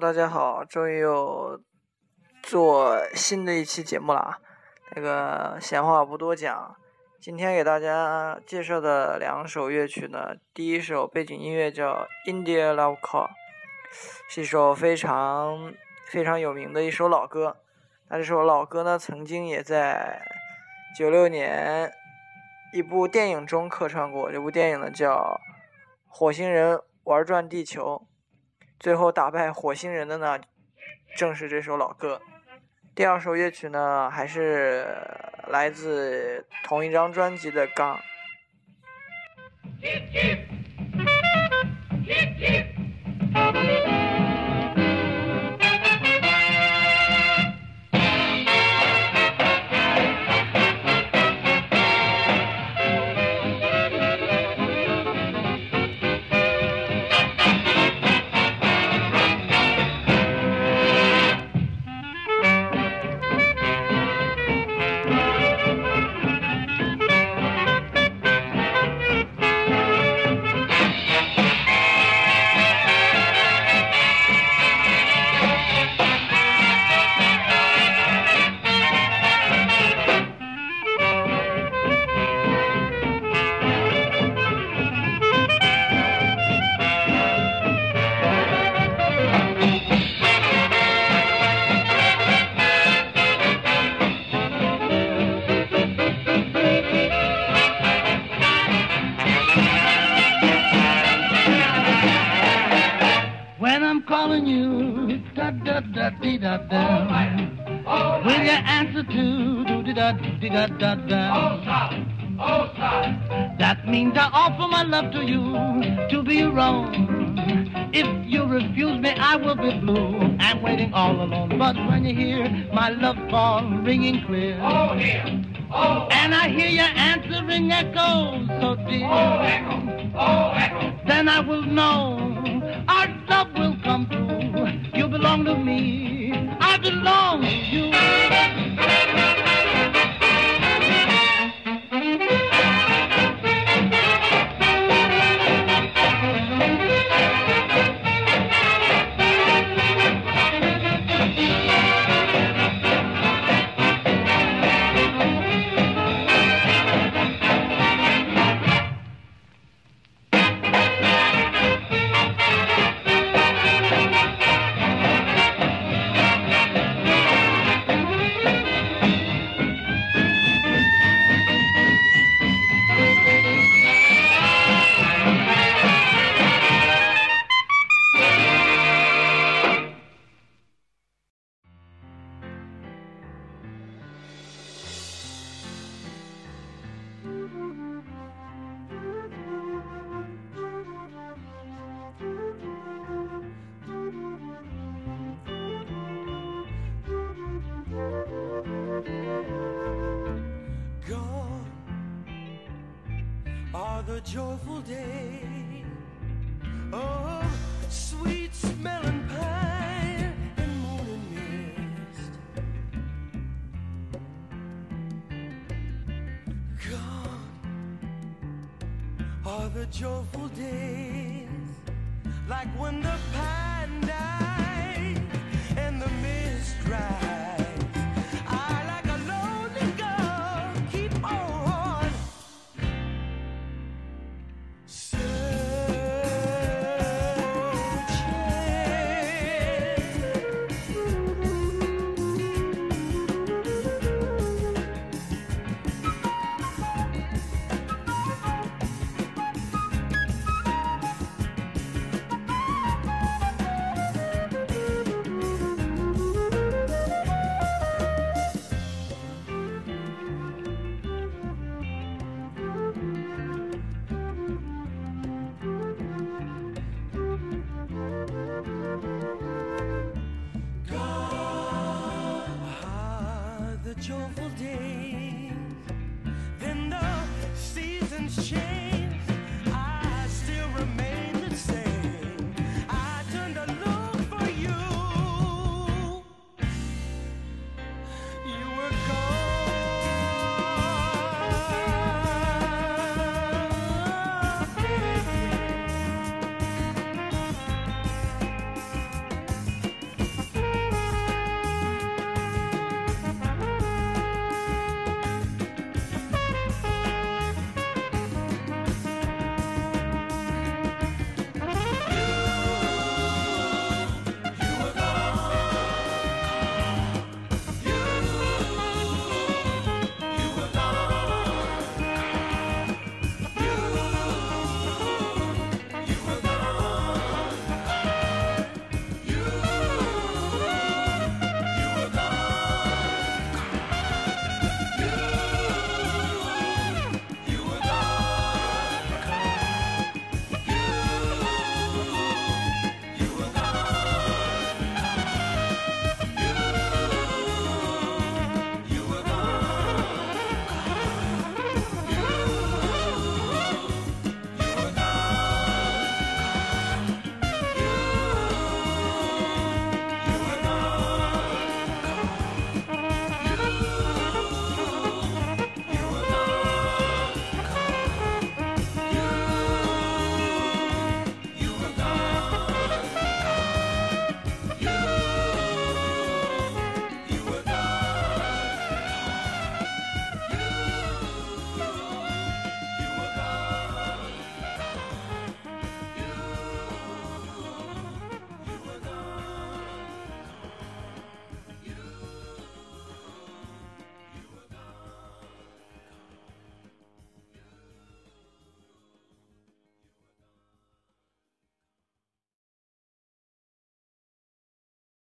大家好，终于有做新的一期节目了啊！那个闲话不多讲，今天给大家介绍的两首乐曲呢，第一首背景音乐叫《India Love Call》，是一首非常非常有名的一首老歌。那这首老歌呢，曾经也在九六年一部电影中客串过。这部电影呢叫《火星人玩转地球》，最后打败火星人的呢，正是这首老歌。第二首乐曲呢，还是来自同一张专辑的《钢》。Da da da dee da da. Will you answer to do di da di da da da? That means I offer my love to you to be wrong. If you refuse me, I will be blue and waiting all alone. But when you hear my love call ringing clear, and I hear your answering echo so dear, then I will know our love will come true. Belong to me, the joyful days of oh, sweet smelling pine and morning mist. Gone are the joyful days, like when the pine